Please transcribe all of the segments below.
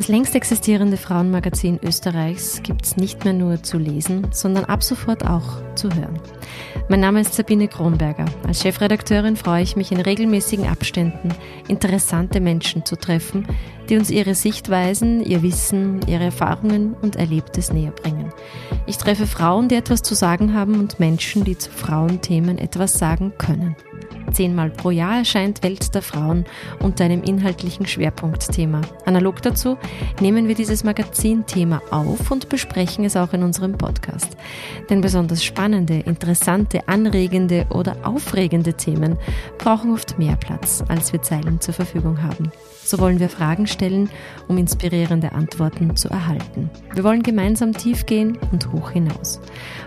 Das längst existierende Frauenmagazin Österreichs gibt es nicht mehr nur zu lesen, sondern ab sofort auch zu hören. Mein Name ist Sabine Kronberger. Als Chefredakteurin freue ich mich in regelmäßigen Abständen, interessante Menschen zu treffen, die uns ihre Sichtweisen, ihr Wissen, ihre Erfahrungen und Erlebtes näher bringen. Ich treffe Frauen, die etwas zu sagen haben und Menschen, die zu Frauenthemen etwas sagen können. Zehnmal pro Jahr erscheint Welt der Frauen unter einem inhaltlichen Schwerpunktthema. Analog dazu nehmen wir dieses Magazinthema auf und besprechen es auch in unserem Podcast. Denn besonders spannende, interessante, anregende oder aufregende Themen brauchen oft mehr Platz, als wir Zeilen zur Verfügung haben. So wollen wir Fragen stellen, um inspirierende Antworten zu erhalten. Wir wollen gemeinsam tief gehen und hoch hinaus,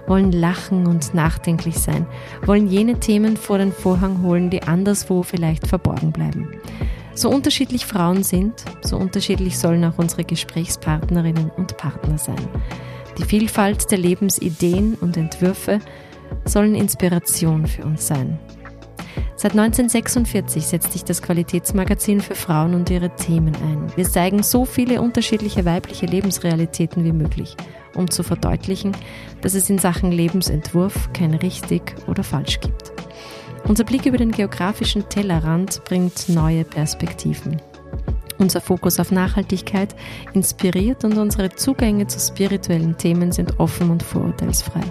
wollen lachen und nachdenklich sein, wollen jene Themen vor den Vorhang holen, die anderswo vielleicht verborgen bleiben. So unterschiedlich Frauen sind, so unterschiedlich sollen auch unsere Gesprächspartnerinnen und Partner sein. Die Vielfalt der Lebensideen und Entwürfe sollen Inspiration für uns sein. Seit 1946 setzt sich das Qualitätsmagazin für Frauen und ihre Themen ein. Wir zeigen so viele unterschiedliche weibliche Lebensrealitäten wie möglich, um zu verdeutlichen, dass es in Sachen Lebensentwurf kein richtig oder falsch gibt. Unser Blick über den geografischen Tellerrand bringt neue Perspektiven. Unser Fokus auf Nachhaltigkeit inspiriert und unsere Zugänge zu spirituellen Themen sind offen und vorurteilsfrei.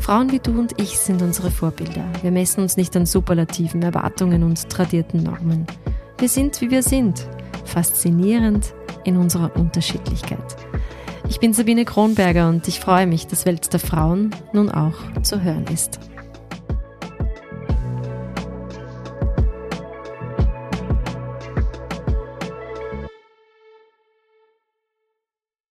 Frauen wie du und ich sind unsere Vorbilder. Wir messen uns nicht an superlativen Erwartungen und tradierten Normen. Wir sind, wie wir sind, faszinierend in unserer Unterschiedlichkeit. Ich bin Sabine Kronberger und ich freue mich, dass Welt der Frauen nun auch zu hören ist.